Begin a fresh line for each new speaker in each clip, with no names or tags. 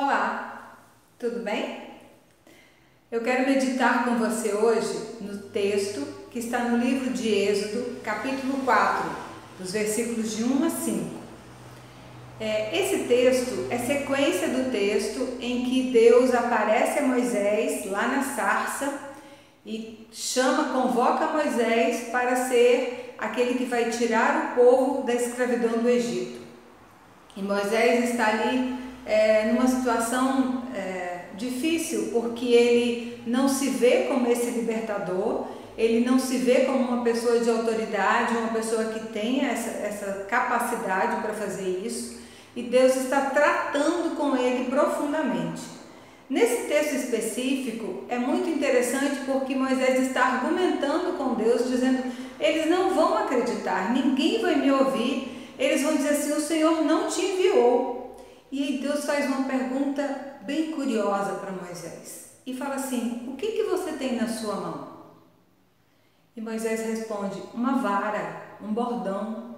Olá, tudo bem? Eu quero meditar com você hoje no texto que está no livro de Êxodo, capítulo 4, dos versículos de 1 a 5. É, esse texto é sequência do texto em que Deus aparece a Moisés lá na sarça e chama, convoca Moisés para ser aquele que vai tirar o povo da escravidão do Egito. E Moisés está ali é, numa situação é, difícil, porque ele não se vê como esse libertador, ele não se vê como uma pessoa de autoridade, uma pessoa que tenha essa, essa capacidade para fazer isso, e Deus está tratando com ele profundamente. Nesse texto específico é muito interessante porque Moisés está argumentando com Deus, dizendo: eles não vão acreditar, ninguém vai me ouvir, eles vão dizer assim: o Senhor não te enviou. E aí Deus faz uma pergunta bem curiosa para Moisés e fala assim: O que, que você tem na sua mão? E Moisés responde: Uma vara, um bordão.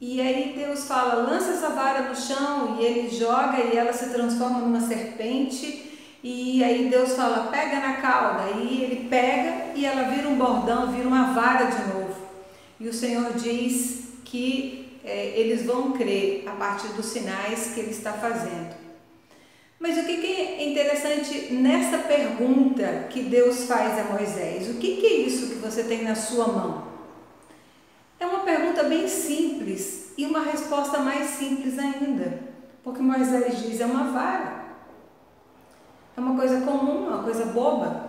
E aí Deus fala: lança essa vara no chão, e ele joga e ela se transforma numa serpente. E aí Deus fala: pega na cauda. E ele pega e ela vira um bordão, vira uma vara de novo. E o Senhor diz que é, eles vão crer a partir dos sinais que ele está fazendo. Mas o que, que é interessante nessa pergunta que Deus faz a Moisés? O que, que é isso que você tem na sua mão? É uma pergunta bem simples e uma resposta mais simples ainda, porque Moisés diz: é uma vara, é uma coisa comum, uma coisa boba.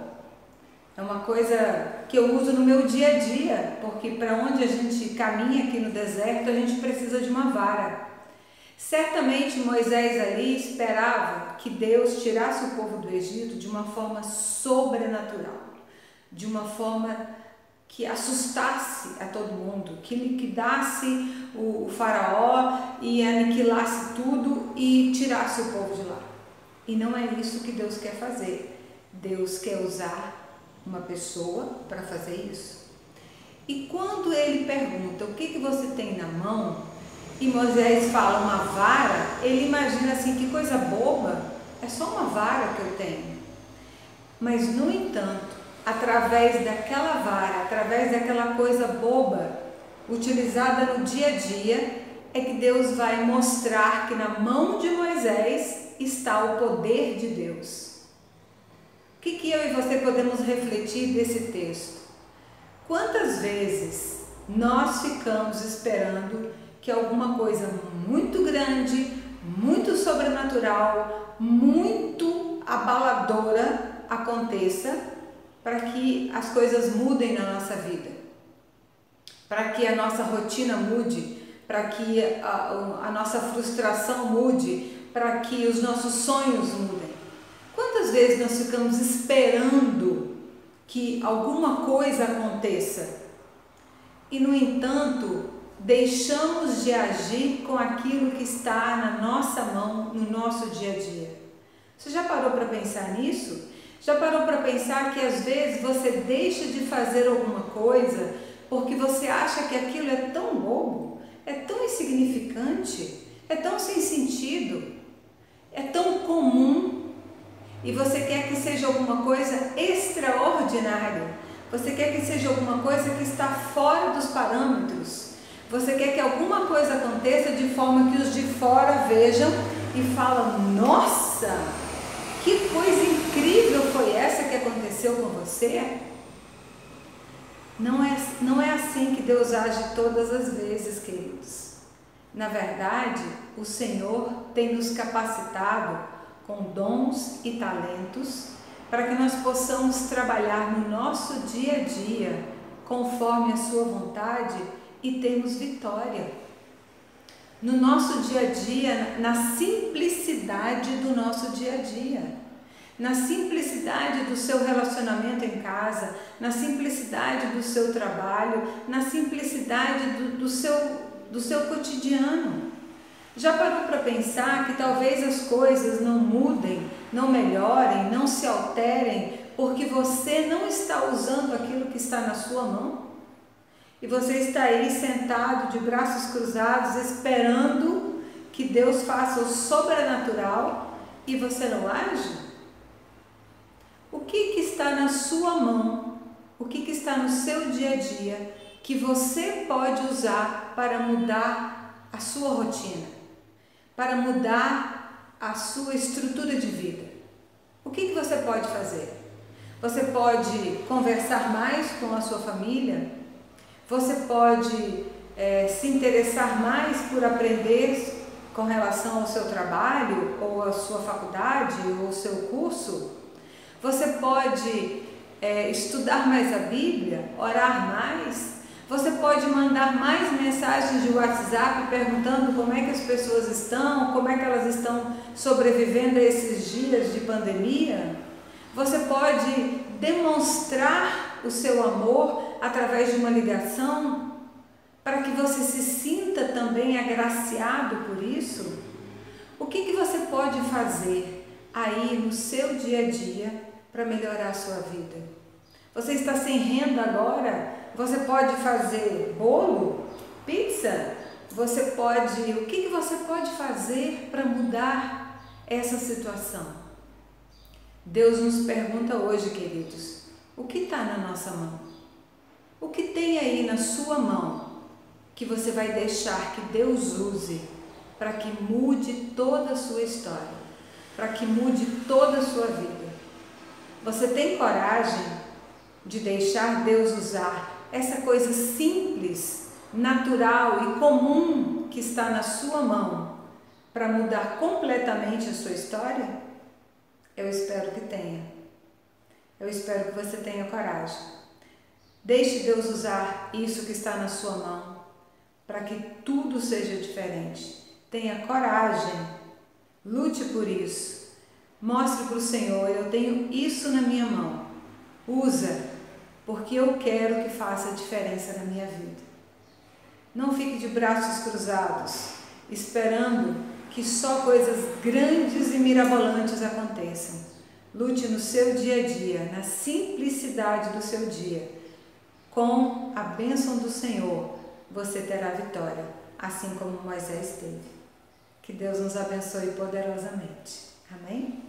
É uma coisa que eu uso no meu dia a dia, porque para onde a gente caminha aqui no deserto, a gente precisa de uma vara. Certamente Moisés ali esperava que Deus tirasse o povo do Egito de uma forma sobrenatural, de uma forma que assustasse a todo mundo, que liquidasse o, faraó e aniquilasse tudo e tirasse o povo de lá. E não é isso que Deus quer fazer. Deus quer usar uma pessoa para fazer isso. E quando ele pergunta o que, que você tem na mão, e Moisés fala uma vara, ele imagina assim: que coisa boba, é só uma vara que eu tenho. Mas, no entanto, através daquela vara, através daquela coisa boba, utilizada no dia a dia, é que Deus vai mostrar que na mão de Moisés está o poder de Deus. O que, que eu e você podemos refletir desse texto? Quantas vezes nós ficamos esperando que alguma coisa muito grande, muito sobrenatural, muito abaladora aconteça para que as coisas mudem na nossa vida, para que a nossa rotina mude, para que a, a nossa frustração mude, para que os nossos sonhos mudem. Quantas vezes nós ficamos esperando que alguma coisa aconteça e, no entanto, deixamos de agir com aquilo que está na nossa mão no nosso dia a dia? Você já parou para pensar nisso? Já parou para pensar que às vezes você deixa de fazer alguma coisa porque você acha que aquilo é tão bobo, é tão insignificante, é tão sem sentido, é tão comum e você quer que seja alguma coisa extraordinária. Você quer que seja alguma coisa que está fora dos parâmetros. Você quer que alguma coisa aconteça de forma que os de fora vejam e falam: "Nossa, que coisa incrível foi essa que aconteceu com você?" Não é, não é assim que Deus age todas as vezes, queridos. Na verdade, o Senhor tem nos capacitado com dons e talentos, para que nós possamos trabalhar no nosso dia a dia conforme a Sua vontade e termos vitória. No nosso dia a dia, na simplicidade do nosso dia a dia, na simplicidade do seu relacionamento em casa, na simplicidade do seu trabalho, na simplicidade do, do seu, do seu cotidiano. Já parou para pensar que talvez as coisas não mudem, não melhorem, não se alterem, porque você não está usando aquilo que está na sua mão? E você está aí sentado de braços cruzados, esperando que Deus faça o sobrenatural e você não age? O que, que está na sua mão? O que, que está no seu dia a dia que você pode usar para mudar a sua rotina, para mudar a sua estrutura de vida? O que, que você pode fazer? Você pode conversar mais com a sua família? Você pode é, se interessar mais por aprender com relação ao seu trabalho, ou à sua faculdade, ou ao seu curso? Você pode é, estudar mais a Bíblia, orar mais? Você pode mandar mais mensagens de WhatsApp perguntando como é que as pessoas estão, como é que elas estão sobrevivendo a esses dias de pandemia? Você pode demonstrar o seu amor através de uma ligação para que você se sinta também agraciado por isso? O que, que você pode fazer aí no seu dia a dia para melhorar a sua vida? Você está sem renda agora? Você pode fazer bolo? Pizza? Você pode. O que, você pode fazer para mudar essa situação? Deus nos pergunta hoje, queridos, o que está na nossa mão? O que tem aí na sua mão que você vai deixar que Deus use para que mude toda a sua história, para que mude toda a sua vida? Você tem coragem de deixar Deus usar essa coisa simples, natural e comum que está na sua mão para mudar completamente a sua história? Eu espero que tenha. Eu espero que você tenha coragem. Deixe Deus usar isso que está na sua mão para que tudo seja diferente. Tenha coragem. Lute por isso. Mostre para o Senhor: eu tenho isso na minha mão. Usa, porque eu quero que faça diferença na minha vida. Não fique de braços cruzados, esperando que só coisas grandes e mirabolantes aconteçam. Lute no seu dia a dia, na simplicidade do seu dia. Com a bênção do Senhor, você terá vitória, assim como Moisés teve. Que Deus nos abençoe poderosamente. Amém?